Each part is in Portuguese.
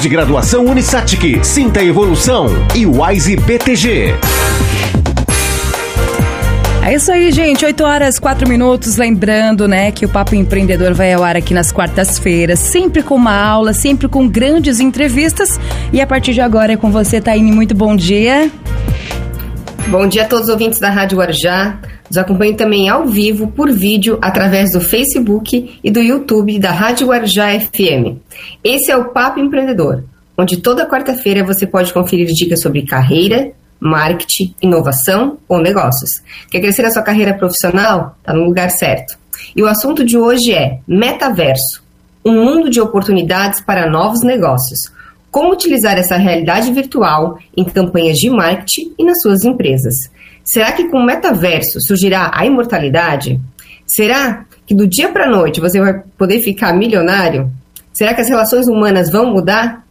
de graduação Unisatic, Sinta Evolução e Wise BTG. É isso aí, gente. 8 horas, 4 minutos. Lembrando, né, que o Papo Empreendedor vai ao ar aqui nas quartas-feiras, sempre com uma aula, sempre com grandes entrevistas. E a partir de agora é com você, Taine. Muito bom dia. Bom dia a todos os ouvintes da Rádio Guarujá. Nos acompanhe também ao vivo, por vídeo, através do Facebook e do YouTube da Rádio Guarujá FM. Esse é o Papo Empreendedor, onde toda quarta-feira você pode conferir dicas sobre carreira, marketing, inovação ou negócios. Quer crescer a sua carreira profissional? Está no lugar certo. E o assunto de hoje é metaverso um mundo de oportunidades para novos negócios. Como utilizar essa realidade virtual em campanhas de marketing e nas suas empresas? Será que com o metaverso surgirá a imortalidade? Será que do dia para a noite você vai poder ficar milionário? Será que as relações humanas vão mudar?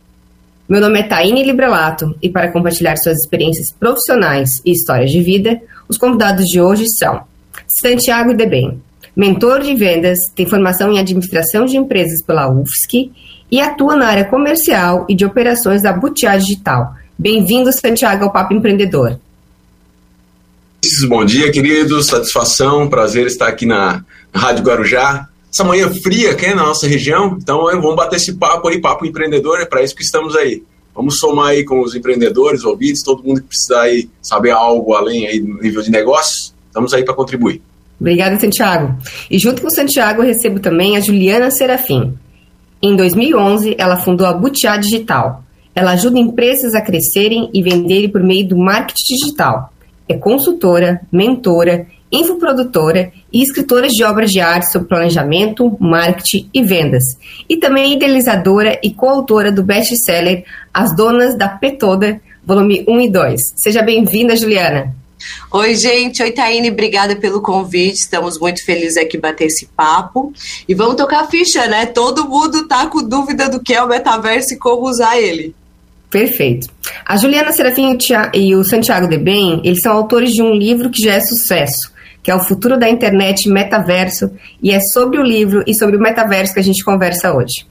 Meu nome é Taine Librelato e para compartilhar suas experiências profissionais e histórias de vida, os convidados de hoje são Santiago Debem, mentor de vendas, tem formação em administração de empresas pela UFSC e atua na área comercial e de operações da Butiá Digital. Bem-vindo, Santiago, ao Papo Empreendedor. Bom dia, queridos. Satisfação, prazer estar aqui na Rádio Guarujá essa manhã fria aqui na nossa região. Então vamos bater esse papo aí, papo empreendedor, é para isso que estamos aí. Vamos somar aí com os empreendedores, ouvintes, todo mundo que precisar aí saber algo além aí do nível de negócios, estamos aí para contribuir. Obrigada, Santiago. E junto com o Santiago eu recebo também a Juliana Serafim. Em 2011, ela fundou a Butiá Digital. Ela ajuda empresas a crescerem e venderem por meio do marketing digital. É consultora, mentora infoprodutora e escritora de obras de arte sobre planejamento, marketing e vendas. E também idealizadora e coautora do best-seller As Donas da P Toda, volume 1 e 2. Seja bem-vinda, Juliana. Oi, gente. Oi, Taine. Obrigada pelo convite. Estamos muito felizes aqui bater esse papo. E vamos tocar a ficha, né? Todo mundo tá com dúvida do que é o metaverso e como usar ele. Perfeito. A Juliana Serafim e o Santiago de Bem, eles são autores de um livro que já é sucesso, que é o futuro da internet metaverso, e é sobre o livro e sobre o metaverso que a gente conversa hoje.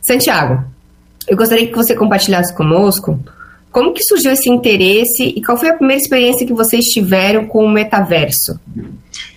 Santiago, eu gostaria que você compartilhasse conosco como que surgiu esse interesse e qual foi a primeira experiência que vocês tiveram com o metaverso?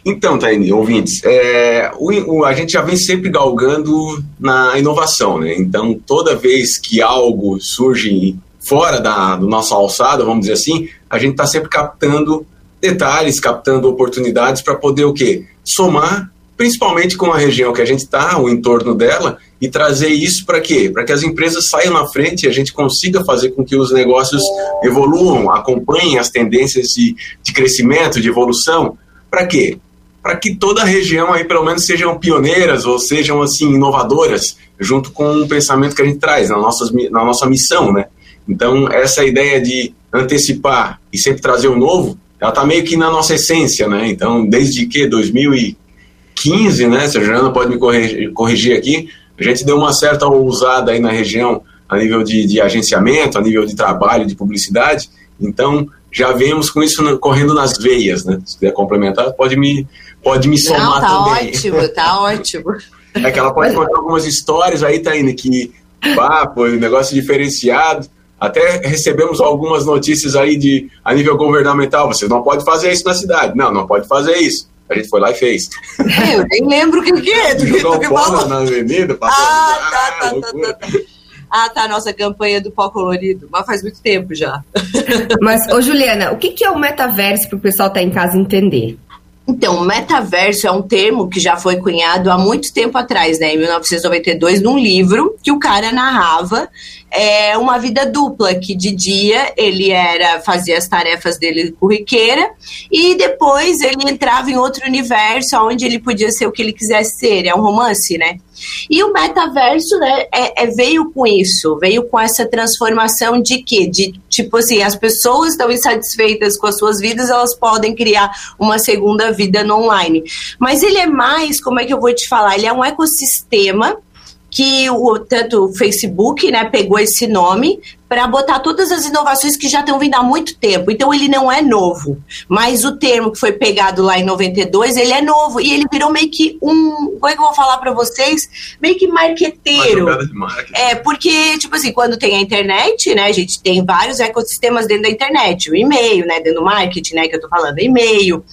Então, Taini, ouvintes, é, o, o, a gente já vem sempre galgando na inovação, né? Então, toda vez que algo surge fora da do nossa alçada, vamos dizer assim, a gente está sempre captando detalhes, captando oportunidades para poder o quê? Somar, principalmente com a região que a gente está, o entorno dela, e trazer isso para quê? Para que as empresas saiam na frente e a gente consiga fazer com que os negócios evoluam, acompanhem as tendências de, de crescimento, de evolução. Para quê? Para que toda a região aí pelo menos sejam pioneiras ou sejam assim inovadoras, junto com o pensamento que a gente traz na nossa, na nossa missão, né? Então, essa ideia de antecipar e sempre trazer o novo ela está meio que na nossa essência, né? Então, desde que 2015, né? Se a Juliana pode me corrigir, corrigir aqui, a gente deu uma certa ousada aí na região a nível de, de agenciamento, a nível de trabalho, de publicidade. Então, já vemos com isso correndo nas veias, né? Se quiser complementar, pode me, pode me somar Não, tá também. ótimo, tá ótimo. É que ela pode contar algumas histórias aí, Taíne, que, pá, foi um negócio diferenciado. Até recebemos algumas notícias aí de a nível governamental, você não pode fazer isso na cidade. Não, não pode fazer isso. A gente foi lá e fez. É, eu nem lembro o que, que é. Do que, do que na avenida. Ah, tá, tá, tá, tá, tá. Ah, tá, nossa campanha do pó colorido. Mas faz muito tempo já. Mas, ô Juliana, o que, que é o metaverso para o pessoal estar tá em casa entender? Então, metaverso é um termo que já foi cunhado há muito tempo atrás, né, em 1992, num livro que o cara narrava é, uma vida dupla, que de dia ele era fazia as tarefas dele corriqueira e depois ele entrava em outro universo onde ele podia ser o que ele quisesse ser. É um romance, né? E o metaverso, né, é, é, veio com isso, veio com essa transformação de que, de tipo assim, as pessoas estão insatisfeitas com as suas vidas, elas podem criar uma segunda vida no online. Mas ele é mais, como é que eu vou te falar? Ele é um ecossistema que o tanto o Facebook, né, pegou esse nome para botar todas as inovações que já estão vindo há muito tempo. Então ele não é novo, mas o termo que foi pegado lá em 92, ele é novo e ele virou meio que um, como é que eu vou falar para vocês? Meio que marqueteiro. É, porque tipo assim, quando tem a internet, né, a gente tem vários ecossistemas dentro da internet, o e-mail, né, dentro do marketing, né, que eu tô falando, e-mail,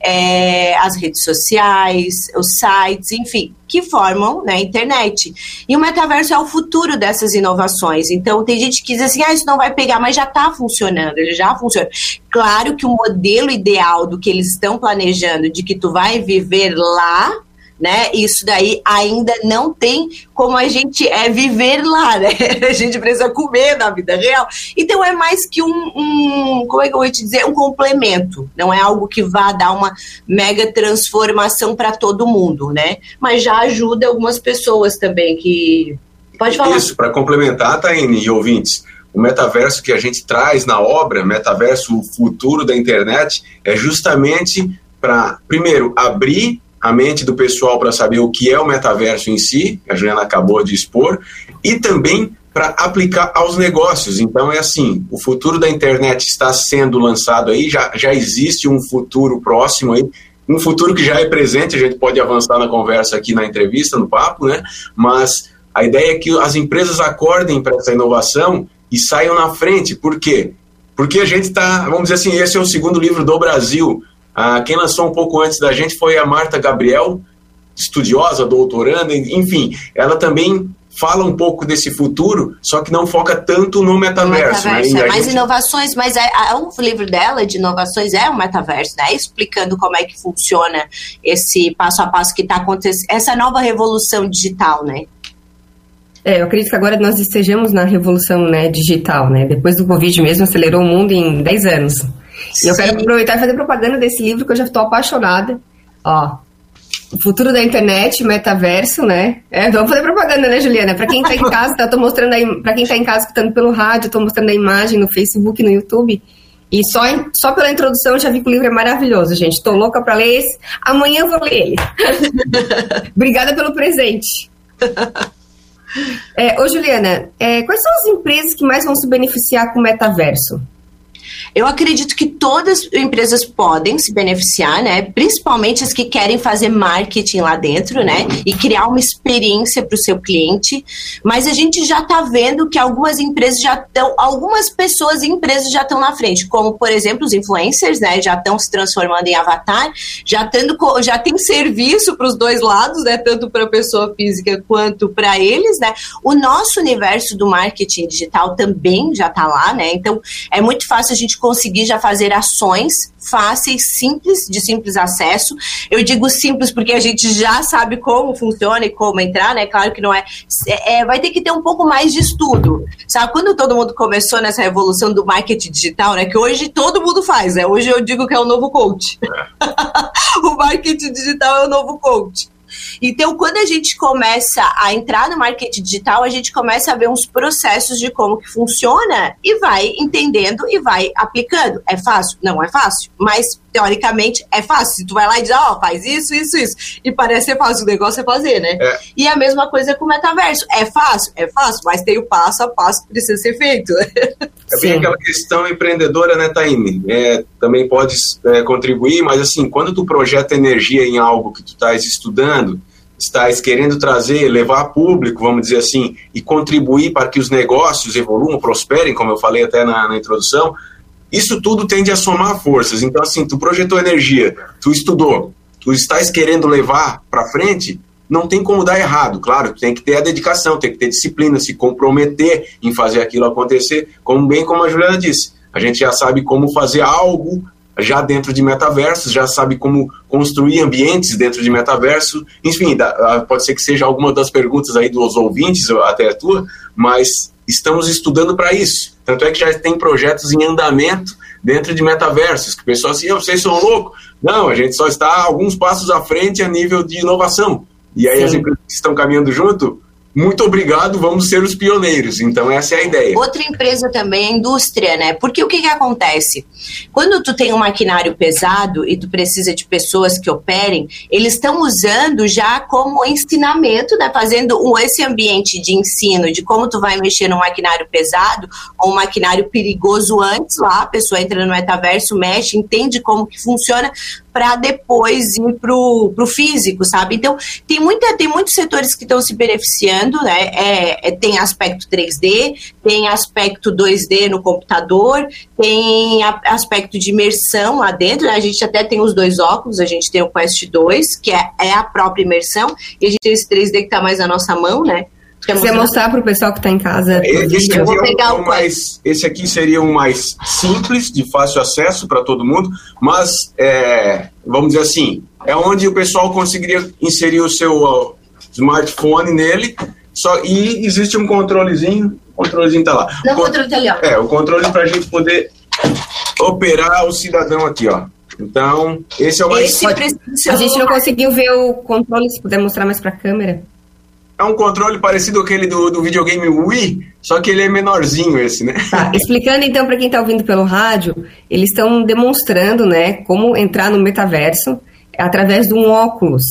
é, as redes sociais, os sites, enfim, que formam né, a internet. E o metaverso é o futuro dessas inovações. Então, tem gente que diz assim, ah, isso não vai pegar, mas já está funcionando, ele já funciona. Claro que o modelo ideal do que eles estão planejando, de que tu vai viver lá, né? Isso daí ainda não tem como a gente é viver lá, né? A gente precisa comer na vida real. Então é mais que um, um, como é que eu vou te dizer, um complemento. Não é algo que vá dar uma mega transformação para todo mundo, né? Mas já ajuda algumas pessoas também que pode falar. Isso para complementar, Taine e ouvintes. O metaverso que a gente traz na obra, metaverso o futuro da internet, é justamente para, primeiro, abrir a mente do pessoal para saber o que é o metaverso em si, a Juliana acabou de expor, e também para aplicar aos negócios. Então é assim, o futuro da internet está sendo lançado aí, já, já existe um futuro próximo aí, um futuro que já é presente, a gente pode avançar na conversa aqui na entrevista, no papo, né? Mas a ideia é que as empresas acordem para essa inovação e saiam na frente. Por quê? Porque a gente está, vamos dizer assim, esse é o segundo livro do Brasil ah, quem lançou um pouco antes da gente foi a Marta Gabriel, estudiosa, doutoranda, enfim, ela também fala um pouco desse futuro, só que não foca tanto no metaverso. No metaverso né? é mais gente... inovações, mas é, é, o livro dela de inovações é o metaverso, né? Explicando como é que funciona esse passo a passo que está acontecendo, essa nova revolução digital, né? É, eu acredito que agora nós estejamos na revolução né, digital, né? Depois do Covid mesmo, acelerou o mundo em 10 anos. E eu quero aproveitar e fazer propaganda desse livro que eu já estou apaixonada. Ó, o futuro da internet, metaverso, né? É, vamos fazer propaganda, né, Juliana? Para quem está em casa, tá, tô mostrando aí, para quem está em casa escutando pelo rádio, estou mostrando a imagem no Facebook, no YouTube. E só, só pela introdução eu já vi que o livro é maravilhoso, gente. Estou louca para ler esse. Amanhã eu vou ler ele. Obrigada pelo presente. É, ô, Juliana, é, quais são as empresas que mais vão se beneficiar com o metaverso? Eu acredito que todas as empresas podem se beneficiar, né? Principalmente as que querem fazer marketing lá dentro, né? E criar uma experiência para o seu cliente. Mas a gente já está vendo que algumas empresas já estão, algumas pessoas e empresas já estão na frente, como por exemplo os influencers, né? Já estão se transformando em avatar, já tendo, já tem serviço para os dois lados, né? Tanto para a pessoa física quanto para eles, né? O nosso universo do marketing digital também já está lá, né? Então é muito fácil a gente conseguir já fazer ações fáceis, simples, de simples acesso. Eu digo simples porque a gente já sabe como funciona e como entrar, né? Claro que não é, é, é vai ter que ter um pouco mais de estudo. Sabe, quando todo mundo começou nessa revolução do marketing digital, né? Que hoje todo mundo faz, né? Hoje eu digo que é o novo coach. o marketing digital é o novo coach. Então, quando a gente começa a entrar no marketing digital, a gente começa a ver uns processos de como que funciona e vai entendendo e vai aplicando. É fácil? Não é fácil, mas teoricamente é fácil. Se tu vai lá e diz, ó, oh, faz isso, isso, isso. E parece ser fácil, o negócio é fazer, né? É. E a mesma coisa com o metaverso. É fácil? É fácil, mas tem o passo a passo que precisa ser feito. É bem aquela questão empreendedora, né, Taine? É, também pode é, contribuir, mas assim, quando tu projeta energia em algo que tu estás estudando, estás querendo trazer, levar público, vamos dizer assim, e contribuir para que os negócios evoluam, prosperem, como eu falei até na, na introdução, isso tudo tende a somar forças. Então, assim, tu projetou energia, tu estudou, tu estás querendo levar para frente, não tem como dar errado. Claro, tem que ter a dedicação, tem que ter disciplina, se comprometer em fazer aquilo acontecer, como bem como a Juliana disse. A gente já sabe como fazer algo já dentro de metaversos, já sabe como construir ambientes dentro de metaverso. Enfim, pode ser que seja alguma das perguntas aí dos ouvintes, até a tua, mas estamos estudando para isso. Tanto é que já tem projetos em andamento dentro de metaversos, que o pessoal assim, vocês são loucos. Não, a gente só está alguns passos à frente a nível de inovação. E aí Sim. as empresas que estão caminhando junto muito obrigado, vamos ser os pioneiros. Então, essa é a ideia. Outra empresa também é a indústria, né? Porque o que, que acontece? Quando tu tem um maquinário pesado e tu precisa de pessoas que operem, eles estão usando já como ensinamento, né? Fazendo esse ambiente de ensino de como tu vai mexer no maquinário pesado ou um maquinário perigoso antes lá, a pessoa entra no metaverso, mexe, entende como que funciona, para depois ir pro, pro físico, sabe? Então, tem, muita, tem muitos setores que estão se beneficiando, né? É, é, tem aspecto 3D, tem aspecto 2D no computador, tem a, aspecto de imersão lá dentro, né? A gente até tem os dois óculos, a gente tem o Quest 2, que é, é a própria imersão, e a gente tem esse 3D que está mais na nossa mão, né? Quer mostrar, mostrar para o pessoal que está em casa? Esse, eu vou pegar é o, o mais, esse aqui seria um mais simples, de fácil acesso para todo mundo, mas, é, vamos dizer assim, é onde o pessoal conseguiria inserir o seu uh, smartphone nele, só, e existe um controlezinho, o controlezinho está lá. Não, o controle está ali, ó. É, o controle para a gente poder operar o cidadão aqui, ó. Então, esse é o mais... Esse a gente não conseguiu ver o controle, se puder mostrar mais para a câmera. É um controle parecido com aquele do, do videogame Wii, só que ele é menorzinho esse, né? Tá, explicando então para quem está ouvindo pelo rádio, eles estão demonstrando, né, como entrar no metaverso através de um óculos.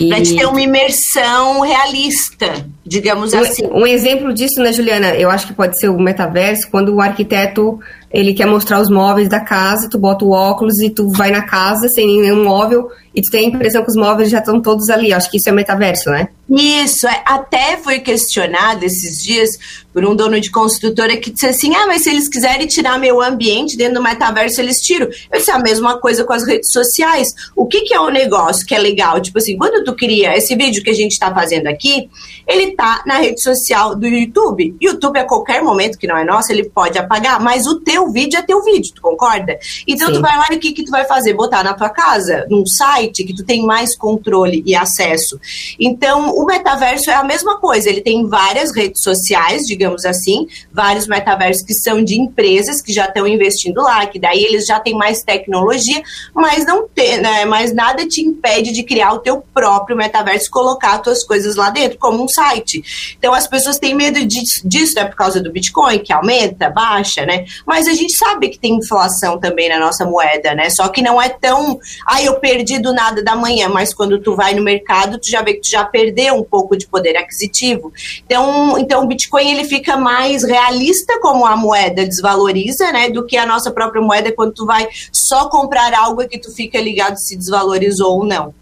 E... Para ter uma imersão realista, digamos um, assim. Um exemplo disso, né, Juliana? Eu acho que pode ser o metaverso, quando o arquiteto ele quer mostrar os móveis da casa, tu bota o óculos e tu vai na casa sem nenhum móvel e tu tem a impressão que os móveis já estão todos ali. Acho que isso é metaverso, né? Isso, é, até foi questionado esses dias por um dono de construtora que disse assim: ah, mas se eles quiserem tirar meu ambiente dentro do metaverso, eles tiram. Eu disse a mesma coisa com as redes sociais. O que, que é o um negócio que é legal? Tipo assim, quando tu cria esse vídeo que a gente está fazendo aqui, ele tá na rede social do YouTube. YouTube, a qualquer momento que não é nosso, ele pode apagar, mas o teu vídeo é teu vídeo, tu concorda? Então Sim. tu vai lá e o que, que tu vai fazer? Botar na tua casa, num site que tu tem mais controle e acesso. Então, o metaverso é a mesma coisa, ele tem várias redes sociais, digamos assim, vários metaversos que são de empresas que já estão investindo lá, que daí eles já têm mais tecnologia, mas não tem, né, mas nada te impede de criar o teu próprio metaverso, colocar as tuas coisas lá dentro, como um site. Então as pessoas têm medo disso, disso né, por causa do Bitcoin, que aumenta, baixa, né? Mas a gente sabe que tem inflação também na nossa moeda, né? Só que não é tão, ah, eu perdi do nada da manhã, mas quando tu vai no mercado, tu já vê que tu já perdeu um pouco de poder aquisitivo. Então, então o Bitcoin ele fica mais realista como a moeda desvaloriza, né, do que a nossa própria moeda quando tu vai só comprar algo que tu fica ligado se desvalorizou ou não.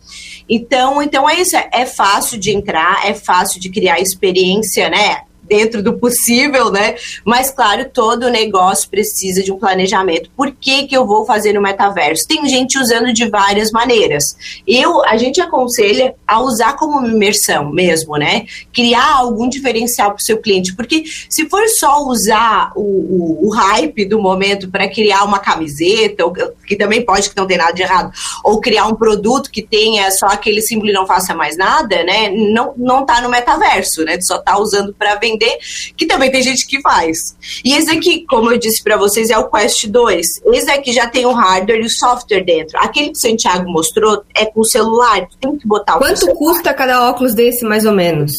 Então, então é isso, é fácil de entrar, é fácil de criar experiência, né? Dentro do possível, né? Mas, claro, todo negócio precisa de um planejamento. Por que, que eu vou fazer no metaverso? Tem gente usando de várias maneiras. Eu, a gente aconselha a usar como imersão mesmo, né? Criar algum diferencial para o seu cliente. Porque se for só usar o, o, o hype do momento para criar uma camiseta, ou, que também pode que não tem nada de errado, ou criar um produto que tenha só aquele símbolo e não faça mais nada, né? Não, não tá no metaverso, né? Só tá usando para vender entender que também tem gente que faz. E esse aqui, como eu disse para vocês, é o Quest 2. Esse aqui já tem o hardware e o software dentro. Aquele que o Santiago mostrou é com o celular, tem que botar o Quanto custa cada óculos desse, mais ou menos?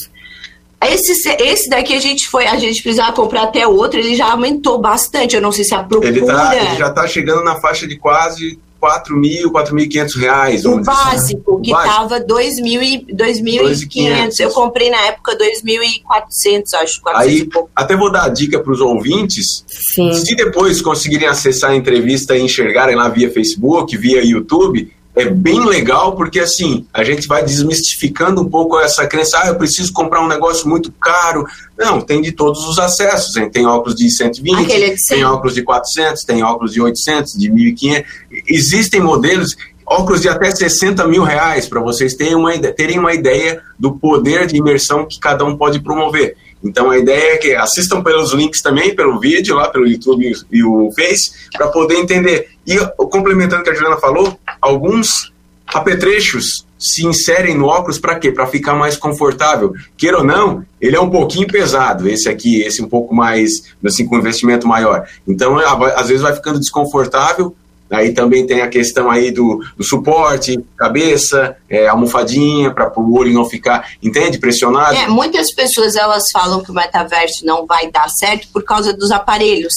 Esse, esse daqui a gente foi, a gente precisava comprar até outro, ele já aumentou bastante. Eu não sei se a procura. Ele, tá, ele já está chegando na faixa de quase 4 mil, 4.500 reais. O básico, assim. que estava 2.500. Eu comprei na época 2.400, acho. Aí, até vou dar a dica para os ouvintes. Sim. Se depois conseguirem acessar a entrevista e enxergarem lá via Facebook, via YouTube, é bem legal porque assim a gente vai desmistificando um pouco essa crença, ah, eu preciso comprar um negócio muito caro. Não, tem de todos os acessos. Hein? Tem óculos de 120, é tem óculos de 400, tem óculos de 800, de 1.500. Existem modelos, óculos de até 60 mil reais, para vocês terem uma, terem uma ideia do poder de imersão que cada um pode promover. Então a ideia é que assistam pelos links também, pelo vídeo, lá pelo YouTube e o Face, para poder entender. E complementando o que a Juliana falou, alguns apetrechos se inserem no óculos para quê? Para ficar mais confortável. Queira ou não, ele é um pouquinho pesado, esse aqui, esse um pouco mais, assim, com investimento maior. Então, às vezes vai ficando desconfortável, Aí também tem a questão aí do, do suporte, cabeça, é, almofadinha, para o olho não ficar, entende, pressionado. É, muitas pessoas elas falam que o metaverso não vai dar certo por causa dos aparelhos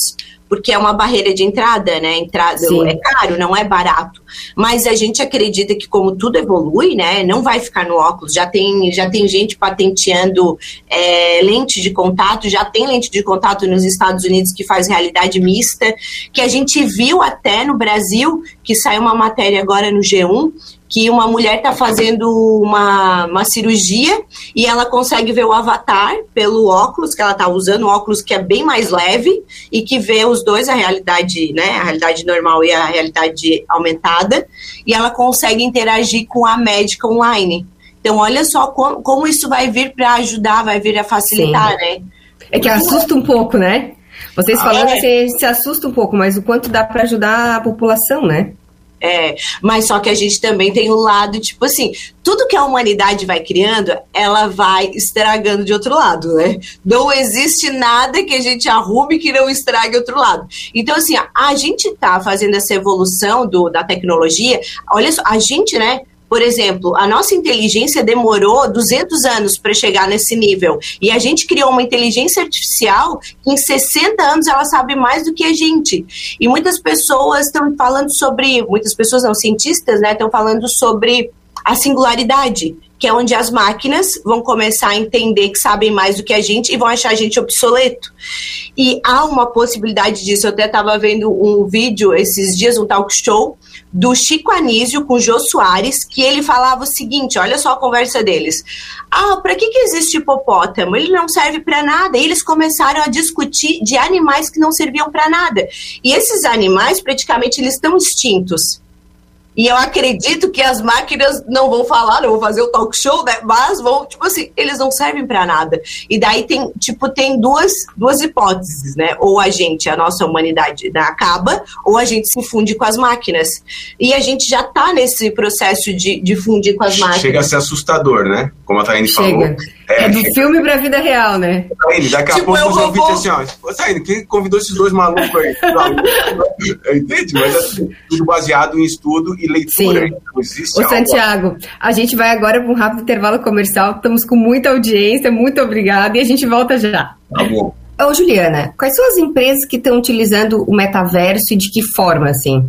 porque é uma barreira de entrada, né? Entrada Sim. é caro, não é barato. Mas a gente acredita que como tudo evolui, né? Não vai ficar no óculos. Já tem, já tem gente patenteando é, lente de contato, já tem lente de contato nos Estados Unidos que faz realidade mista, que a gente viu até no Brasil, que saiu uma matéria agora no G1 que uma mulher está fazendo uma, uma cirurgia e ela consegue ver o avatar pelo óculos que ela está usando, um óculos que é bem mais leve e que vê os dois, a realidade, né, a realidade normal e a realidade aumentada, e ela consegue interagir com a médica online. Então, olha só como, como isso vai vir para ajudar, vai vir a facilitar, Sim. né? É que assusta um pouco, né? Vocês ah, falando, é. você se assusta um pouco, mas o quanto dá para ajudar a população, né? É, mas só que a gente também tem o lado, tipo assim, tudo que a humanidade vai criando, ela vai estragando de outro lado, né? Não existe nada que a gente arrume que não estrague outro lado. Então, assim, a gente tá fazendo essa evolução do, da tecnologia, olha só, a gente, né, por exemplo, a nossa inteligência demorou 200 anos para chegar nesse nível. E a gente criou uma inteligência artificial que em 60 anos ela sabe mais do que a gente. E muitas pessoas estão falando sobre, muitas pessoas não, cientistas, né, estão falando sobre a singularidade, que é onde as máquinas vão começar a entender que sabem mais do que a gente e vão achar a gente obsoleto. E há uma possibilidade disso. Eu até estava vendo um vídeo esses dias, um talk show, do Chico Anísio com o Jô Soares, que ele falava o seguinte: olha só a conversa deles. Ah, para que, que existe hipopótamo? Ele não serve para nada. E eles começaram a discutir de animais que não serviam para nada. E esses animais, praticamente, eles estão extintos. E eu acredito que as máquinas não vão falar, não vão fazer o talk show, né? Mas vão, tipo assim, eles não servem para nada. E daí tem, tipo, tem duas, duas hipóteses, né? Ou a gente, a nossa humanidade né, acaba, ou a gente se funde com as máquinas. E a gente já tá nesse processo de, de fundir com as máquinas. Chega a ser assustador, né? Como a Taine falou. É, é do filme pra vida real, né? Taine, daqui a tipo, pouco os ouvintes assim, ó. Taine, quem convidou esses dois malucos aí? Entende? Mas assim, tudo baseado em estudo e leitura. Sim. Então, existe Ô, Santiago, a gente vai agora para um rápido intervalo comercial. Estamos com muita audiência, muito obrigada e a gente volta já. Tá bom. Ô, Juliana, quais são as empresas que estão utilizando o metaverso e de que forma, assim?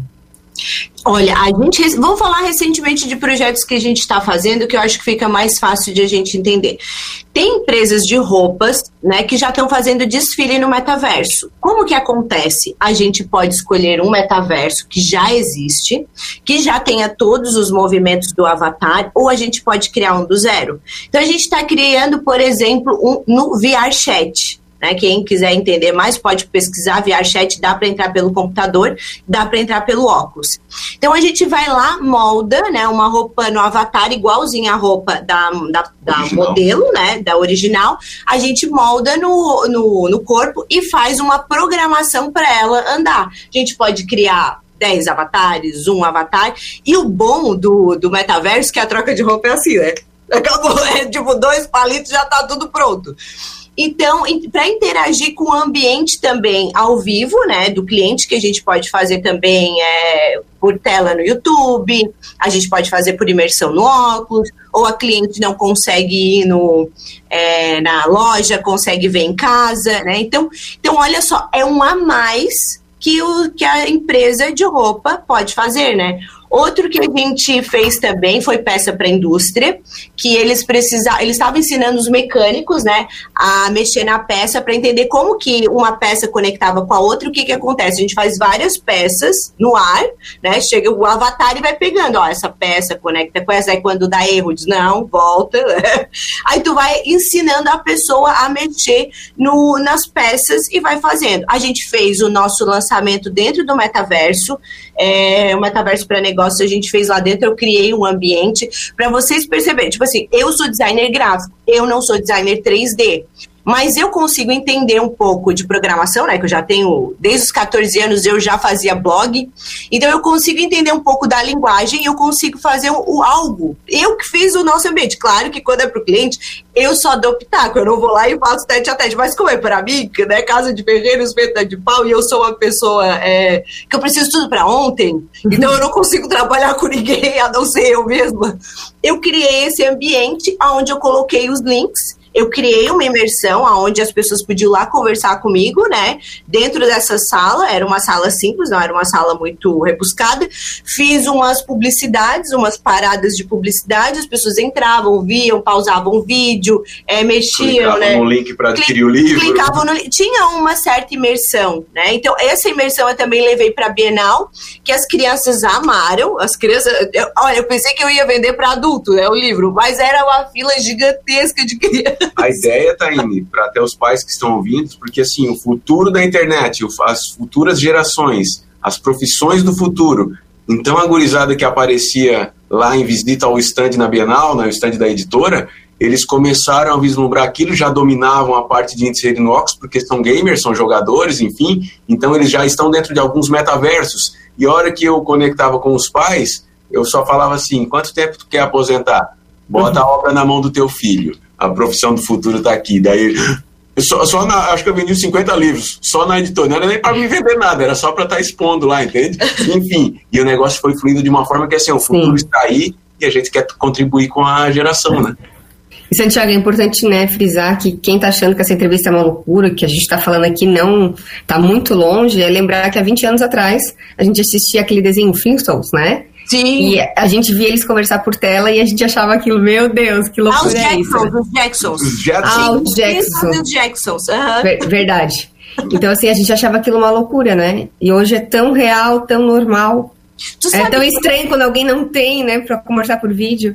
Olha, a gente vamos falar recentemente de projetos que a gente está fazendo que eu acho que fica mais fácil de a gente entender. Tem empresas de roupas, né, que já estão fazendo desfile no metaverso. Como que acontece? A gente pode escolher um metaverso que já existe, que já tenha todos os movimentos do avatar, ou a gente pode criar um do zero. Então a gente está criando, por exemplo, um no VR Chat. Né? Quem quiser entender mais pode pesquisar via chat, dá para entrar pelo computador, dá para entrar pelo óculos. Então a gente vai lá, molda né, uma roupa no avatar igualzinha a roupa da, da, da modelo, né, da original. A gente molda no, no, no corpo e faz uma programação para ela andar. A gente pode criar 10 avatares, um avatar. E o bom do, do metaverso é que a troca de roupa é assim, né? Acabou, é tipo dois palitos já tá tudo pronto. Então, para interagir com o ambiente também ao vivo, né, do cliente, que a gente pode fazer também é, por tela no YouTube, a gente pode fazer por imersão no óculos, ou a cliente não consegue ir no, é, na loja, consegue ver em casa, né? Então, então, olha só, é um a mais que, o, que a empresa de roupa pode fazer, né? Outro que a gente fez também foi peça para indústria, que eles precisavam, eles estavam ensinando os mecânicos, né, a mexer na peça para entender como que uma peça conectava com a outra. O que que acontece? A gente faz várias peças no ar, né? Chega o avatar e vai pegando, ó, essa peça conecta com essa. Aí quando dá erro, diz não, volta. Aí tu vai ensinando a pessoa a mexer no, nas peças e vai fazendo. A gente fez o nosso lançamento dentro do metaverso, é, o metaverso para negócio a gente fez lá dentro, eu criei um ambiente para vocês perceberem. Tipo assim, eu sou designer gráfico, eu não sou designer 3D. Mas eu consigo entender um pouco de programação, né? Que eu já tenho, desde os 14 anos eu já fazia blog. Então eu consigo entender um pouco da linguagem e eu consigo fazer o, algo. Eu que fiz o nosso ambiente. Claro que quando é para o cliente, eu só dou pitaco, eu não vou lá e faço tete a tete. Mas como é para mim, né? Casa de ferreiro, espeto de pau, e eu sou uma pessoa é, que eu preciso tudo para ontem, então eu não consigo trabalhar com ninguém a não ser eu mesma. Eu criei esse ambiente onde eu coloquei os links eu criei uma imersão onde as pessoas podiam lá conversar comigo, né? Dentro dessa sala, era uma sala simples, não era uma sala muito rebuscada. Fiz umas publicidades, umas paradas de publicidade, as pessoas entravam, viam, pausavam o vídeo, é, mexiam, clicavam né? no link para adquirir o livro. Clicavam no Tinha uma certa imersão, né? Então, essa imersão eu também levei para Bienal, que as crianças amaram. As crianças. Eu, olha, eu pensei que eu ia vender para adulto, né? O livro, mas era uma fila gigantesca de crianças a ideia, Taine, para até os pais que estão ouvindo, porque assim, o futuro da internet, as futuras gerações, as profissões do futuro. Então, a gurizada que aparecia lá em visita ao stand na Bienal, no né, stand da editora, eles começaram a vislumbrar aquilo, já dominavam a parte de inserir no Ox, porque são gamers, são jogadores, enfim, então eles já estão dentro de alguns metaversos. E a hora que eu conectava com os pais, eu só falava assim: quanto tempo tu quer aposentar? Bota a obra na mão do teu filho a profissão do futuro está aqui. Daí, só, só na, acho que eu vendi 50 livros, só na editora. Não era nem para me vender nada, era só para estar tá expondo lá, entende? Enfim, e o negócio foi fluindo de uma forma que assim, o futuro Sim. está aí e a gente quer contribuir com a geração, né? E Santiago, é importante né, frisar que quem está achando que essa entrevista é uma loucura, que a gente está falando aqui não está muito longe, é lembrar que há 20 anos atrás a gente assistia aquele desenho Flintstones, né? Sim. E a gente via eles conversar por tela e a gente achava aquilo, meu Deus, que loucura ah, os é isso. Os Jacksons. Os Jacksons. Ah, os Jacksons. Os Jacksons. Uhum. Ver, verdade. Então, assim, a gente achava aquilo uma loucura, né? E hoje é tão real, tão normal. é tão estranho quando alguém não tem, né, pra conversar por vídeo.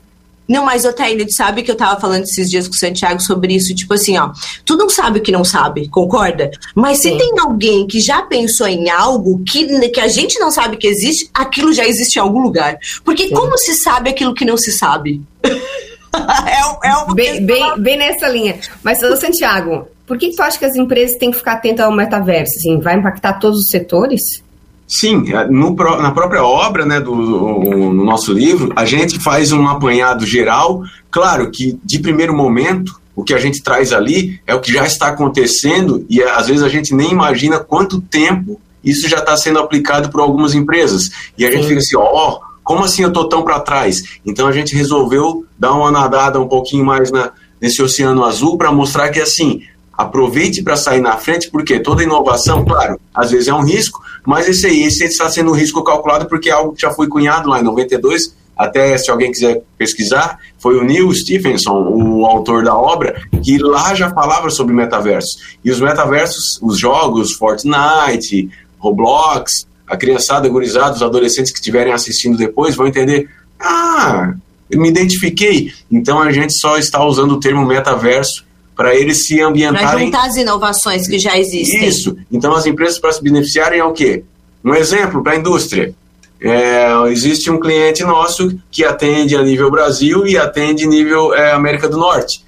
Não, mas, Otaína, sabe que eu tava falando esses dias com o Santiago sobre isso, tipo assim, ó, tu não sabe o que não sabe, concorda? Mas se Sim. tem alguém que já pensou em algo que, que a gente não sabe que existe, aquilo já existe em algum lugar. Porque Sim. como se sabe aquilo que não se sabe? é, é bem, bem, bem, nessa linha. Mas, Santiago, por que, que tu acha que as empresas têm que ficar atentas ao metaverso? Assim, vai impactar todos os setores? Sim, é, no, na própria obra né, do, do, no nosso livro, a gente faz um apanhado geral. Claro que, de primeiro momento, o que a gente traz ali é o que já está acontecendo e às vezes a gente nem imagina quanto tempo isso já está sendo aplicado por algumas empresas. E a gente Sim. fica assim, ó, oh, como assim eu estou tão para trás? Então a gente resolveu dar uma nadada um pouquinho mais na, nesse oceano azul para mostrar que assim, aproveite para sair na frente, porque toda inovação, claro, às vezes é um risco, mas esse aí, esse está sendo um risco calculado porque é algo que já foi cunhado lá em 92, até se alguém quiser pesquisar, foi o Neil Stephenson, o autor da obra, que lá já falava sobre metaversos. E os metaversos, os jogos, Fortnite, Roblox, a criançada, gurizada, os adolescentes que estiverem assistindo depois vão entender, ah, eu me identifiquei. Então a gente só está usando o termo metaverso para eles se ambientarem. Para juntar as inovações que já existem. Isso. Então, as empresas, para se beneficiarem, é o quê? Um exemplo para a indústria. É, existe um cliente nosso que atende a nível Brasil e atende nível é, América do Norte.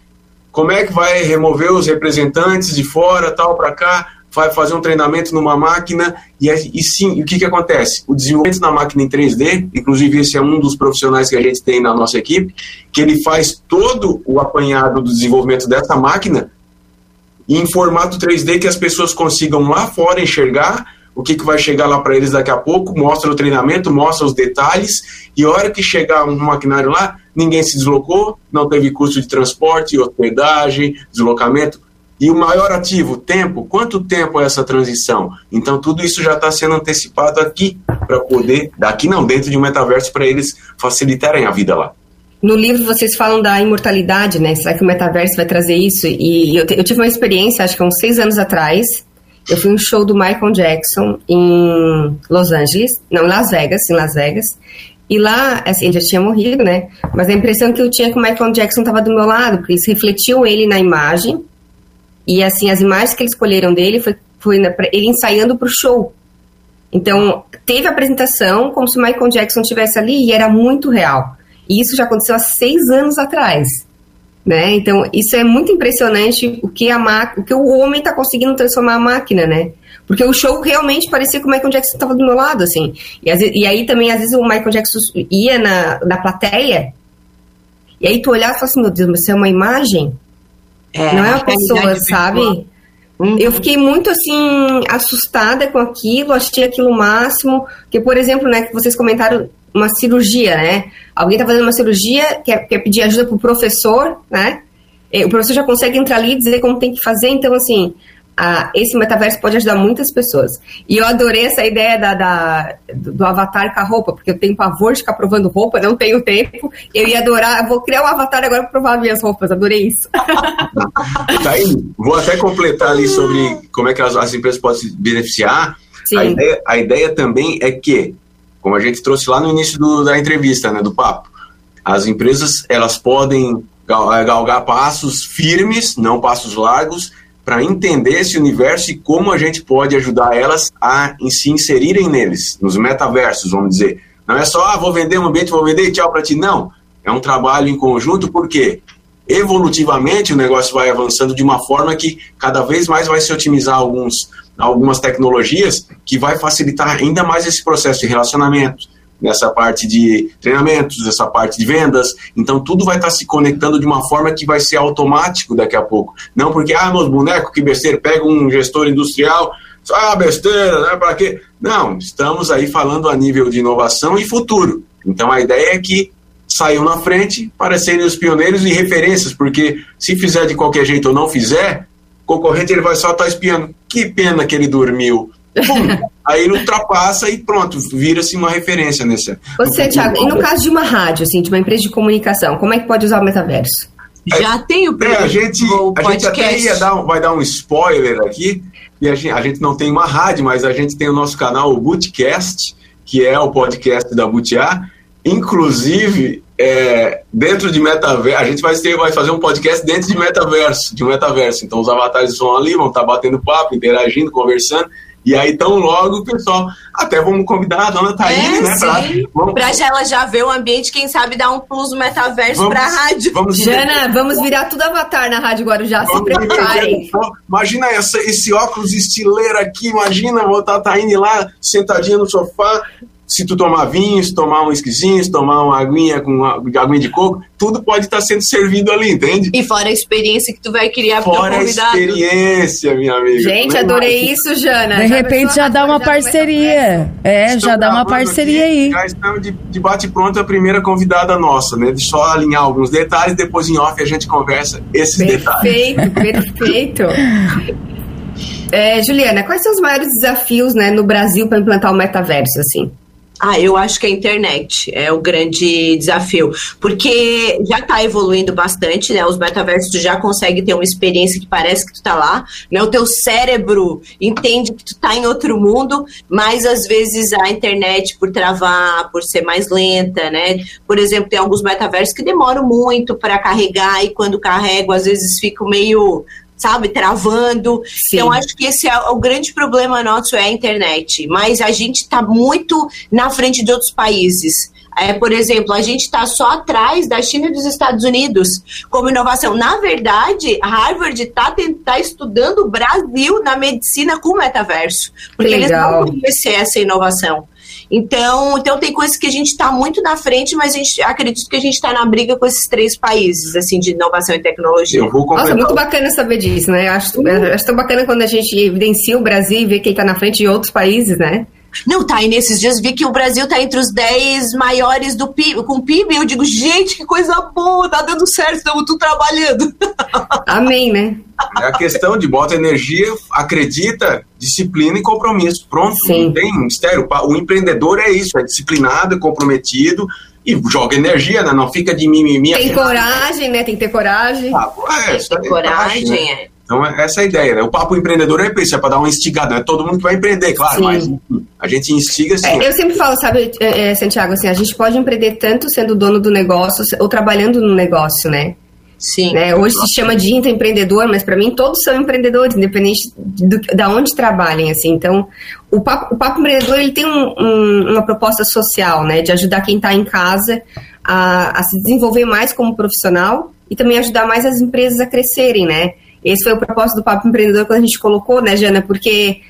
Como é que vai remover os representantes de fora, tal, para cá? Vai fazer um treinamento numa máquina e, e sim, o que, que acontece? O desenvolvimento da máquina em 3D, inclusive esse é um dos profissionais que a gente tem na nossa equipe, que ele faz todo o apanhado do desenvolvimento dessa máquina em formato 3D que as pessoas consigam lá fora enxergar o que, que vai chegar lá para eles daqui a pouco, mostra o treinamento, mostra os detalhes, e a hora que chegar um maquinário lá, ninguém se deslocou, não teve custo de transporte, hospedagem, deslocamento, e o maior ativo, tempo, quanto tempo é essa transição? Então, tudo isso já está sendo antecipado aqui, para poder, daqui não, dentro de um metaverso, para eles facilitarem a vida lá. No livro vocês falam da imortalidade, né? Será que o metaverso vai trazer isso? E eu, eu tive uma experiência, acho que há uns seis anos atrás, eu fui um show do Michael Jackson em Los Angeles, não, em Las Vegas, em Las Vegas. E lá, assim, ele já tinha morrido, né? Mas a impressão que eu tinha é que o Michael Jackson estava do meu lado, porque eles refletiam ele na imagem, e assim, as imagens que eles escolheram dele foi, foi ele ensaiando para o show. Então, teve a apresentação como se o Michael Jackson estivesse ali e era muito real. E isso já aconteceu há seis anos atrás. Né? Então, isso é muito impressionante o que, a o, que o homem está conseguindo transformar a máquina, né? Porque o show realmente parecia que o Michael Jackson estava do meu lado, assim. E, e, aí também, às vezes, o Michael Jackson ia na, na plateia, e aí tu olhava e falava assim, meu Deus, mas isso é uma imagem? É, não é uma pessoa, sabe? Uhum. Eu fiquei muito assim assustada com aquilo, achei aquilo o máximo, porque por exemplo, né, que vocês comentaram uma cirurgia, né? Alguém está fazendo uma cirurgia, quer, quer pedir ajuda pro professor, né? O professor já consegue entrar ali e dizer como tem que fazer, então assim, ah, esse metaverso pode ajudar muitas pessoas. E eu adorei essa ideia da, da, do avatar com a roupa, porque eu tenho pavor de ficar provando roupa, não tenho tempo. Eu ia adorar, eu vou criar um avatar agora para provar minhas roupas, adorei isso. tá aí, vou até completar ali sobre como é que as, as empresas podem se beneficiar. A ideia, a ideia, também é que, como a gente trouxe lá no início do, da entrevista, né, do papo, as empresas elas podem galgar passos firmes, não passos largos, para entender esse universo e como a gente pode ajudar elas a se inserirem neles, nos metaversos, vamos dizer. Não é só, ah, vou vender um ambiente, vou vender tchau para ti. Não. É um trabalho em conjunto, porque evolutivamente o negócio vai avançando de uma forma que cada vez mais vai se otimizar alguns, algumas tecnologias que vai facilitar ainda mais esse processo de relacionamento, nessa parte de treinamentos, nessa parte de vendas. Então, tudo vai estar se conectando de uma forma que vai ser automático daqui a pouco. Não porque, ah, meus bonecos, que besteira, pega um gestor industrial, ah, besteira, né, para quê? Não, estamos aí falando a nível de inovação e futuro. Então, a ideia é que saiam na frente para serem os pioneiros e referências, porque se fizer de qualquer jeito ou não fizer, o concorrente ele vai só estar espiando. Que pena que ele dormiu. Pum, aí ele ultrapassa e pronto, vira-se uma referência nesse. Você, Thiago, e no caso de uma rádio, assim, de uma empresa de comunicação, como é que pode usar o metaverso? Já tem o, é, a gente, a gente até ia dar, vai dar um spoiler aqui, e a gente, a gente não tem uma rádio, mas a gente tem o nosso canal, o Bootcast, que é o podcast da Butiá. Inclusive, é, dentro de metaverso, a gente vai, ter, vai fazer um podcast dentro de metaverso, de um metaverso. Então os avatares vão ali, vão estar batendo papo, interagindo, conversando. E aí, tão logo, o pessoal, até vamos convidar a dona Thaís, é, né? Pra, vamos... pra ela já ver o ambiente, quem sabe dar um plus no metaverso vamos, pra rádio. Vamos Jana, vamos virar tudo avatar na Rádio Guarujá, se preparem. Imagina essa, esse óculos estileiro aqui, imagina botar a Taine lá, sentadinha no sofá, se tu tomar vinho, se tomar um esquisinho, se tomar uma aguinha com uma, aguinha de coco, tudo pode estar sendo servido ali, entende? E fora a experiência que tu vai criar para o convidado. Fora a experiência, minha amiga. Gente, é adorei isso, Jana. De já repente já dá uma parceria. É, já dá uma parceria aqui, aí. Já estamos de, de bate-pronto a primeira convidada nossa, né? De só alinhar alguns detalhes, depois em off a gente conversa esses perfeito, detalhes. Perfeito, perfeito. É, Juliana, quais são os maiores desafios né, no Brasil para implantar o metaverso, assim? Ah, eu acho que a internet é o grande desafio, porque já está evoluindo bastante, né? Os metaversos já conseguem ter uma experiência que parece que tu tá lá, né? O teu cérebro entende que tu tá em outro mundo, mas às vezes a internet por travar, por ser mais lenta, né? Por exemplo, tem alguns metaversos que demoram muito para carregar e quando carrego às vezes fico meio sabe, travando. Sim. Então, acho que esse é o grande problema nosso é a internet. Mas a gente está muito na frente de outros países. É, por exemplo, a gente está só atrás da China e dos Estados Unidos como inovação. Na verdade, Harvard está tá estudando o Brasil na medicina com metaverso. Porque Legal. eles não conhecem essa inovação. Então, então tem coisas que a gente está muito na frente, mas a gente acredito que a gente está na briga com esses três países, assim, de inovação e tecnologia. Eu vou Nossa, muito bacana saber disso, né? Acho, uhum. acho tão bacana quando a gente evidencia o Brasil e vê quem está na frente de outros países, né? Não, tá, e nesses dias vi que o Brasil tá entre os 10 maiores do PIB, com PIB, eu digo, gente, que coisa boa, tá dando certo, estamos tudo trabalhando. Amém, né? É a questão de bota energia, acredita, disciplina e compromisso. Pronto, Sim. não tem mistério. O empreendedor é isso, é disciplinado, é comprometido e joga energia, né? Não fica de mimimi. Tem coragem, né? Tem que ter coragem. Ah, é, tem é coragem, né? é. Então, é essa é a ideia, né? O papo empreendedor é isso, é para dar uma instigada. Não é todo mundo que vai empreender, claro, Sim. mas a gente instiga assim. É, eu sempre falo, sabe, é, Santiago, assim, a gente pode empreender tanto sendo dono do negócio ou trabalhando no negócio, né? Sim. Né? Hoje se chama de intraempreendedor, mas para mim todos são empreendedores, independente do, da onde trabalhem, assim. Então, o papo, o papo empreendedor ele tem um, um, uma proposta social, né, de ajudar quem está em casa a, a, se desenvolver mais como profissional e também ajudar mais as empresas a crescerem, né? Esse foi o propósito do Papo Empreendedor quando a gente colocou, né, Jana? Porque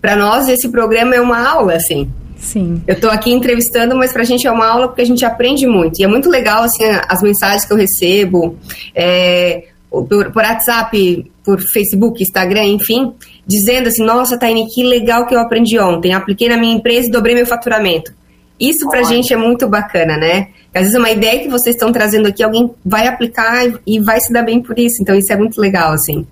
para nós esse programa é uma aula, assim. Sim. Eu estou aqui entrevistando, mas para a gente é uma aula porque a gente aprende muito. E é muito legal, assim, as mensagens que eu recebo, é, por, por WhatsApp, por Facebook, Instagram, enfim, dizendo assim, nossa, Taine, que legal que eu aprendi ontem. Apliquei na minha empresa e dobrei meu faturamento. Isso pra gente é muito bacana, né? Às vezes uma ideia que vocês estão trazendo aqui, alguém vai aplicar e vai se dar bem por isso. Então isso é muito legal, assim.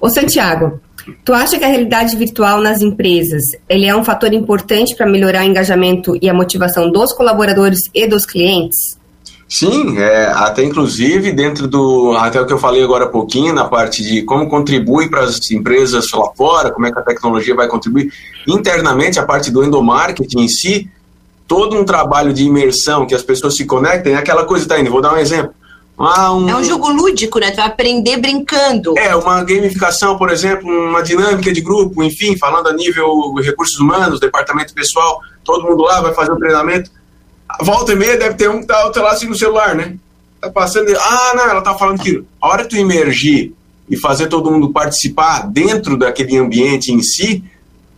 Ô Santiago, tu acha que a realidade virtual nas empresas, ele é um fator importante para melhorar o engajamento e a motivação dos colaboradores e dos clientes? Sim, é, até inclusive dentro do, até o que eu falei agora há pouquinho, na parte de como contribui para as empresas lá fora, como é que a tecnologia vai contribuir, internamente a parte do endomarketing em si, todo um trabalho de imersão que as pessoas se conectem, é aquela coisa, tá indo, vou dar um exemplo. Ah, um, é um jogo lúdico, né? Tu vai aprender brincando. É, uma gamificação, por exemplo, uma dinâmica de grupo, enfim, falando a nível recursos humanos, departamento pessoal, todo mundo lá vai fazer um treinamento. Volta e meia deve ter um que tá, tá lá assim no celular, né? Tá passando, ah, não, ela tá falando aquilo. A hora que tu emergir e fazer todo mundo participar dentro daquele ambiente em si,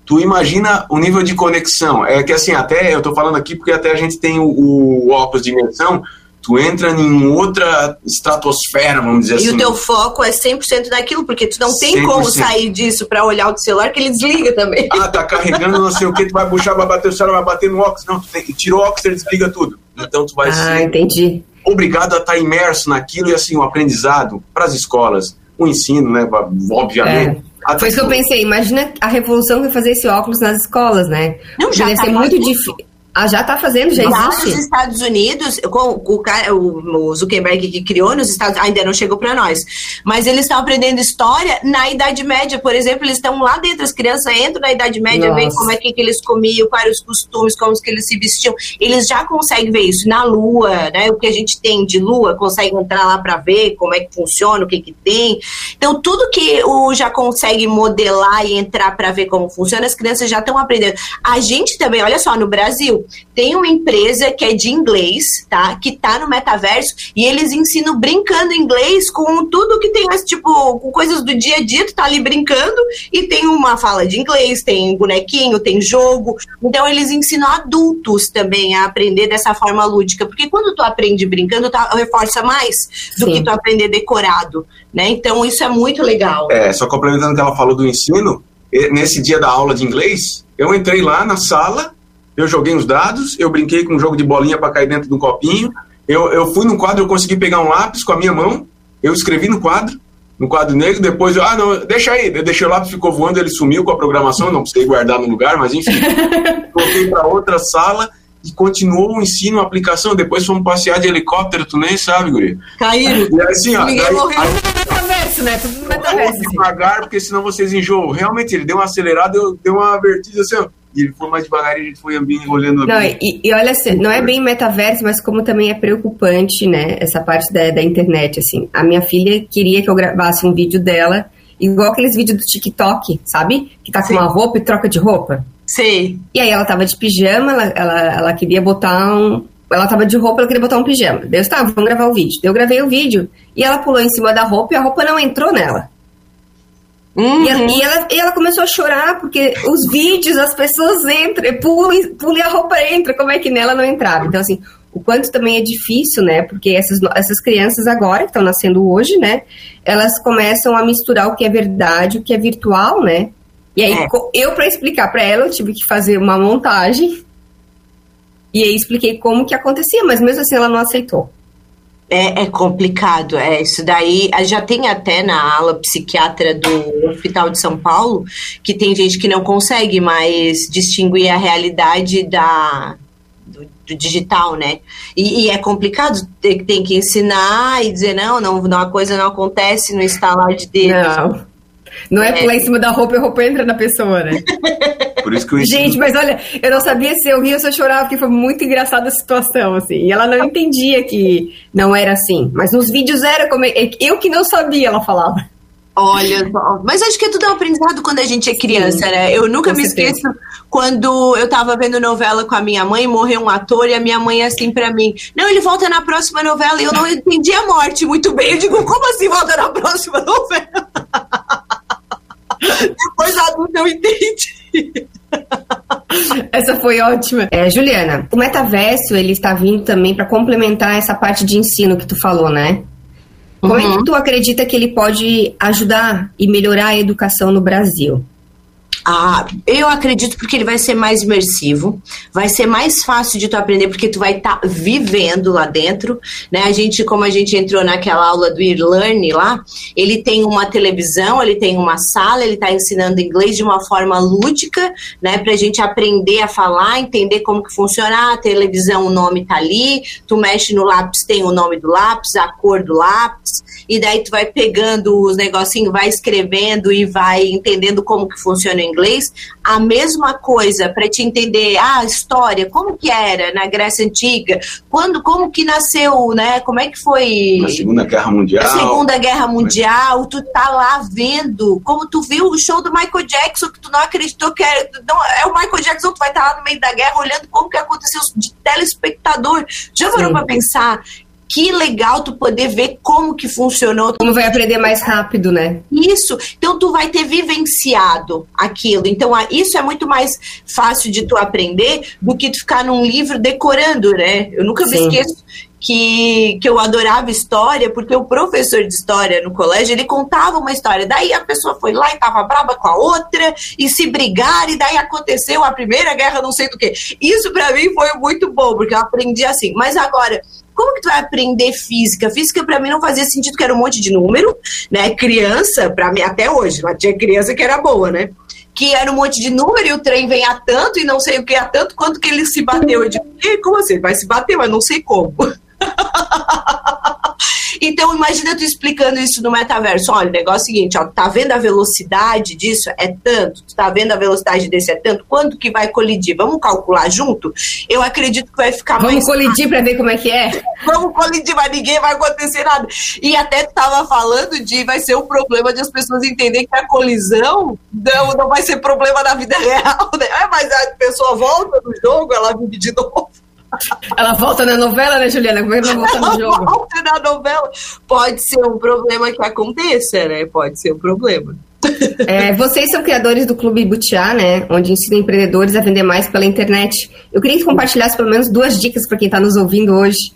tu imagina o nível de conexão. É que assim, até eu estou falando aqui porque até a gente tem o, o óculos de imersão, tu entra em outra estratosfera, vamos dizer e assim. E o teu foco é 100% naquilo, porque tu não tem 100%. como sair disso para olhar o celular, que ele desliga também. Ah, tá carregando não sei o que, tu vai puxar, vai bater o celular, vai bater no óculos. Não, tu tem, tira o óculos, ele desliga tudo. Então tu vai ah, ser entendi. obrigado a estar imerso naquilo e assim, o aprendizado para as escolas, o ensino, né, obviamente. É foi isso que eu pensei. Imagina a revolução que vai fazer esse óculos nas escolas, né? Não, já Deve tá ser muito difícil. Ah, já está fazendo, já Lá existe. nos Estados Unidos, o, o, o Zuckerberg que criou nos Estados ainda não chegou para nós, mas eles estão aprendendo história na Idade Média, por exemplo, eles estão lá dentro, as crianças entram na Idade Média, veem como é que, que eles comiam, quais os costumes, como que eles se vestiam, eles já conseguem ver isso na Lua, né? O que a gente tem de Lua, consegue entrar lá para ver como é que funciona, o que que tem. Então, tudo que o já consegue modelar e entrar para ver como funciona, as crianças já estão aprendendo. A gente também, olha só, no Brasil, tem uma empresa que é de inglês, tá? Que tá no metaverso e eles ensinam brincando inglês com tudo que tem, tipo, com coisas do dia a dia, tu tá ali brincando e tem uma fala de inglês, tem bonequinho, tem jogo. Então eles ensinam adultos também a aprender dessa forma lúdica, porque quando tu aprende brincando, tu reforça mais do Sim. que tu aprender decorado, né? Então isso é muito legal. É, só complementando o que ela falou do ensino, nesse dia da aula de inglês, eu entrei lá na sala eu joguei os dados, eu brinquei com um jogo de bolinha para cair dentro de um copinho. Eu, eu fui no quadro, eu consegui pegar um lápis com a minha mão, eu escrevi no quadro, no quadro negro, depois eu, ah, não, deixa aí, eu deixei o lápis, ficou voando, ele sumiu com a programação, não precisei guardar no lugar, mas enfim. Voltei para outra sala e continuou o ensino, a aplicação. Depois fomos passear de helicóptero, tu nem sabe, Guri. Caíram. E assim, ó, Ninguém daí, morreu. Aí, metaverso, né? Tudo metaverso. Devagar, porque senão vocês enjoam. Realmente, ele deu uma acelerada, deu, deu uma vertigem assim, ó e ele foi mais devagar e a gente foi olhando. Não, e, e olha assim, não é bem metaverso, mas como também é preocupante, né, essa parte da, da internet, assim. A minha filha queria que eu gravasse um vídeo dela, igual aqueles vídeos do TikTok, sabe? Que tá Sim. com uma roupa e troca de roupa. Sim. E aí ela tava de pijama, ela, ela, ela queria botar um. Ela tava de roupa, ela queria botar um pijama. Deus, tá, vamos gravar o vídeo. Eu gravei o vídeo e ela pulou em cima da roupa e a roupa não entrou nela. Uhum. E, ela, e, ela, e, ela, começou a chorar porque os vídeos, as pessoas entram, pulam, pulam e a roupa entra, como é que nela não entrava? Então, assim, o quanto também é difícil, né? Porque essas, essas crianças agora, que estão nascendo hoje, né? Elas começam a misturar o que é verdade, o que é virtual, né? E aí, é. eu, para explicar para ela, eu tive que fazer uma montagem. E aí expliquei como que acontecia, mas mesmo assim ela não aceitou. É, é, complicado, é isso daí. Já tem até na ala psiquiatra do Hospital de São Paulo que tem gente que não consegue mais distinguir a realidade da, do, do digital, né? E, e, é complicado, tem, tem que ensinar e dizer, não, não, não, a coisa não acontece no instalar de dedos. Não. Não é, é pular em cima da roupa e a roupa entra na pessoa, né? Por isso que eu Gente, mas olha, eu não sabia se eu ria ou se eu chorava, porque foi muito engraçada a situação, assim. E ela não entendia que não era assim. Mas nos vídeos era como. Eu que não sabia, ela falava. Olha, mas acho que é tudo um aprendizado quando a gente é criança, Sim, né? Eu nunca me certeza. esqueço quando eu tava vendo novela com a minha mãe, morreu um ator e a minha mãe assim para mim, não, ele volta na próxima novela e eu não entendi a morte muito bem. Eu digo, como assim volta na próxima novela? Depois adulto eu entendi. Essa foi ótima. É, Juliana, o metaverso ele está vindo também para complementar essa parte de ensino que tu falou, né? Como uhum. é que uhum. tu acredita que ele pode ajudar e melhorar a educação no Brasil? Ah, eu acredito porque ele vai ser mais imersivo, vai ser mais fácil de tu aprender porque tu vai estar tá vivendo lá dentro, né? A gente, como a gente entrou naquela aula do e-learn lá, ele tem uma televisão, ele tem uma sala, ele está ensinando inglês de uma forma lúdica, né? Pra gente aprender a falar, entender como que funciona. A televisão, o nome tá ali, tu mexe no lápis, tem o nome do lápis, a cor do lápis, e daí tu vai pegando os negocinhos, vai escrevendo e vai entendendo como que funciona o inglês. A mesma coisa para te entender ah, a história, como que era na Grécia Antiga, quando, como que nasceu, né? Como é que foi... Na Segunda Guerra Mundial. A Segunda Guerra Mundial, tu tá lá vendo, como tu viu o show do Michael Jackson, que tu não acreditou que era, não, é o Michael Jackson, tu vai estar tá lá no meio da guerra olhando como que aconteceu de telespectador. Já parou para pensar que legal tu poder ver como que funcionou. Como vai aprender mais rápido, né? Isso. Então tu vai ter vivenciado aquilo. Então isso é muito mais fácil de tu aprender do que tu ficar num livro decorando, né? Eu nunca Sim. me esqueço que, que eu adorava história, porque o professor de história no colégio, ele contava uma história, daí a pessoa foi lá e tava braba com a outra, e se brigaram, e daí aconteceu a primeira guerra, não sei do que. Isso para mim foi muito bom, porque eu aprendi assim. Mas agora, como que tu vai aprender física? Física para mim não fazia sentido, que era um monte de número, né? Criança, para mim até hoje, mas tinha criança que era boa, né? Que era um monte de número e o trem vem a tanto e não sei o que a tanto, quanto que ele se bateu. Eu digo, como assim? Vai se bater, mas não sei como. Então, imagina tu explicando isso no metaverso. Olha, o negócio é o seguinte, ó, tá vendo a velocidade disso? É tanto. Tu tá vendo a velocidade desse é tanto? Quanto que vai colidir? Vamos calcular junto? Eu acredito que vai ficar Vamos mais... Vamos colidir para ver como é que é? Vamos colidir, mas ninguém vai acontecer nada. E até tu tava falando de vai ser um problema de as pessoas entenderem que a colisão não, não vai ser problema na vida real, né? Mas a pessoa volta no jogo, ela vive de novo. Ela volta na novela, né, Juliana? Como é que ela volta no jogo? volta na novela. Pode ser um problema que aconteça, né? Pode ser um problema. É, vocês são criadores do Clube Butiá, né? Onde ensina empreendedores a vender mais pela internet. Eu queria que compartilhasse pelo menos duas dicas para quem está nos ouvindo hoje.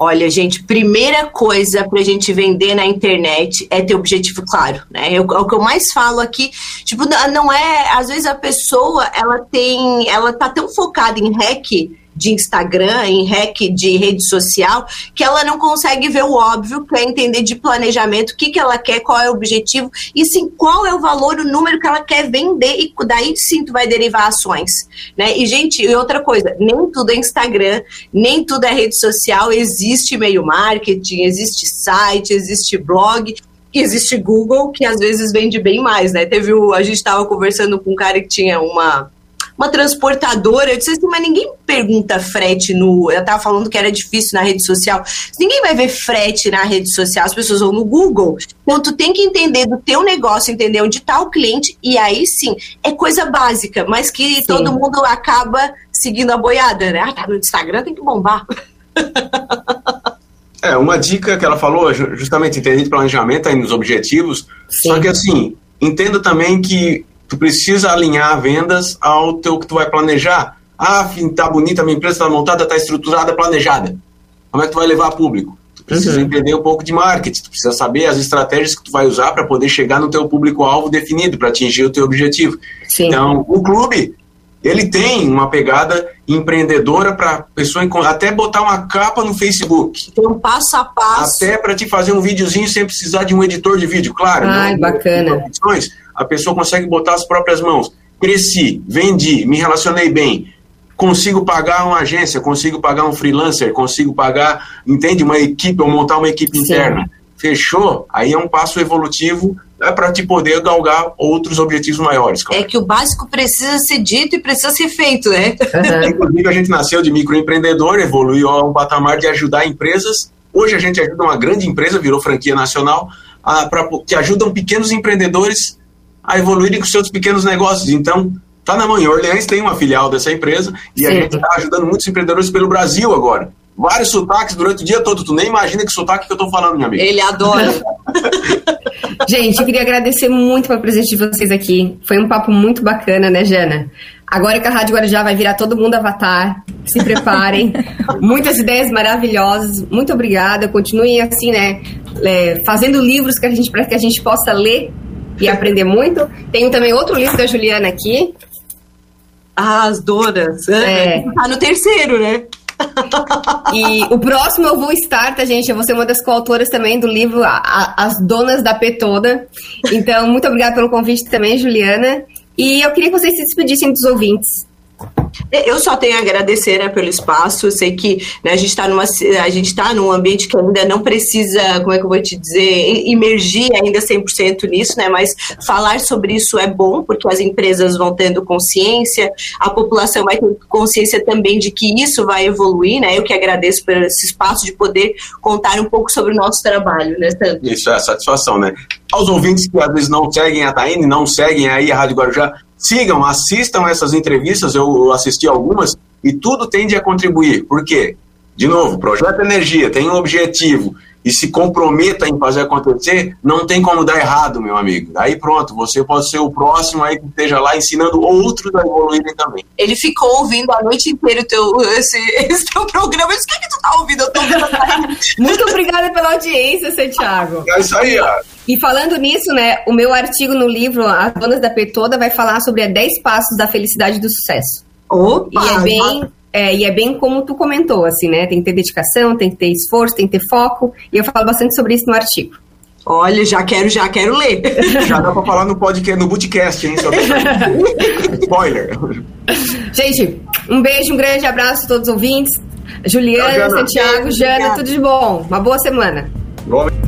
Olha, gente, primeira coisa para a gente vender na internet é ter objetivo claro, né? Eu, é o que eu mais falo aqui, tipo, não é, às vezes a pessoa, ela tem, ela tá tão focada em hack de Instagram, em hack de rede social, que ela não consegue ver o óbvio, que é entender de planejamento, o que, que ela quer, qual é o objetivo, e sim qual é o valor, o número que ela quer vender, e daí sim tu vai derivar ações. Né? E, gente, e outra coisa, nem tudo é Instagram, nem tudo é rede social, existe e-mail marketing, existe site, existe blog, existe Google, que às vezes vende bem mais, né? Teve o, a gente estava conversando com um cara que tinha uma uma transportadora. Eu disse assim, mas ninguém pergunta frete no. Eu tava falando que era difícil na rede social. Ninguém vai ver frete na rede social, as pessoas vão no Google. Então, tu tem que entender do teu negócio, entender onde está o cliente, e aí sim, é coisa básica, mas que sim. todo mundo acaba seguindo a boiada, né? Ah, tá no Instagram, tem que bombar. É, uma dica que ela falou, justamente entender de planejamento aí nos objetivos, Sim. só que assim, entenda também que tu precisa alinhar vendas ao teu que tu vai planejar. Ah, tá bonita, a minha empresa está montada, está estruturada, planejada. Como é que tu vai levar a público? Tu precisa uhum. entender um pouco de marketing, tu precisa saber as estratégias que tu vai usar para poder chegar no teu público-alvo definido, para atingir o teu objetivo. Sim. Então, o clube, ele tem uma pegada empreendedora para pessoa até botar uma capa no Facebook. Tem um passo a passo. Até para te fazer um videozinho sem precisar de um editor de vídeo, claro. Ai, não, bacana a pessoa consegue botar as próprias mãos. Cresci, vendi, me relacionei bem, consigo pagar uma agência, consigo pagar um freelancer, consigo pagar, entende, uma equipe, ou montar uma equipe Sim. interna. Fechou? Aí é um passo evolutivo é para te poder galgar outros objetivos maiores. Claro. É que o básico precisa ser dito e precisa ser feito, né? Uhum. Inclusive, a gente nasceu de microempreendedor, evoluiu a um patamar de ajudar empresas. Hoje a gente ajuda uma grande empresa, virou franquia nacional, a, pra, que ajudam pequenos empreendedores a evoluírem com seus pequenos negócios. Então, tá na mão. Em Orleans tem uma filial dessa empresa e Sim. a gente está ajudando muitos empreendedores pelo Brasil agora. Vários sotaques durante o dia todo. Tu nem imagina que sotaque que eu tô falando, minha amiga. Ele adora. gente, eu queria agradecer muito pela presença de vocês aqui. Foi um papo muito bacana, né, Jana? Agora que a Rádio Guarujá vai virar todo mundo avatar, se preparem. Muitas ideias maravilhosas. Muito obrigada. Continuem assim, né? É, fazendo livros que a gente, para que a gente possa ler e aprender muito. Tenho também outro livro da Juliana aqui. Ah, as donas. É. Tá no terceiro, né? e o próximo eu vou estar, tá, gente? Eu vou ser uma das coautoras também do livro As Donas da P Toda. Então, muito obrigada pelo convite também, Juliana. E eu queria que vocês se despedissem dos ouvintes. Eu só tenho a agradecer né, pelo espaço. Eu sei que né, a gente está numa a gente tá num ambiente que ainda não precisa, como é que eu vou te dizer, imergir ainda 100% nisso, né? Mas falar sobre isso é bom, porque as empresas vão tendo consciência, a população vai ter consciência também de que isso vai evoluir, né? Eu que agradeço por esse espaço de poder contar um pouco sobre o nosso trabalho, né? Isso é satisfação, né? Aos ouvintes que às vezes não seguem a Taine, não seguem aí a Rádio Guarujá, sigam, assistam essas entrevistas, eu assisti algumas, e tudo tende a contribuir. Por quê? De novo, Projeto Energia tem um objetivo e se comprometa em fazer acontecer, não tem como dar errado, meu amigo. Aí pronto, você pode ser o próximo aí que esteja lá ensinando outros a evoluírem também. Ele ficou ouvindo a noite inteira o teu, esse, esse teu programa. Eu disse, o que, é que tu tá ouvindo? Eu tô ouvindo Muito obrigada pela audiência, Santiago. É isso aí, ó. E falando nisso, né, o meu artigo no livro As Donas da Petoda vai falar sobre 10 passos da felicidade e do sucesso. Opa! E é bem, é, e é bem como tu comentou, assim, né? Tem que ter dedicação, tem que ter esforço, tem que ter foco. E eu falo bastante sobre isso no artigo. Olha, já quero, já quero ler. Já dá pra falar no podcast, no bootcast, hein? Spoiler. Gente, um beijo, um grande abraço a todos os ouvintes. Juliana, Santiago, Jana, tudo de bom. Uma boa semana. Bom.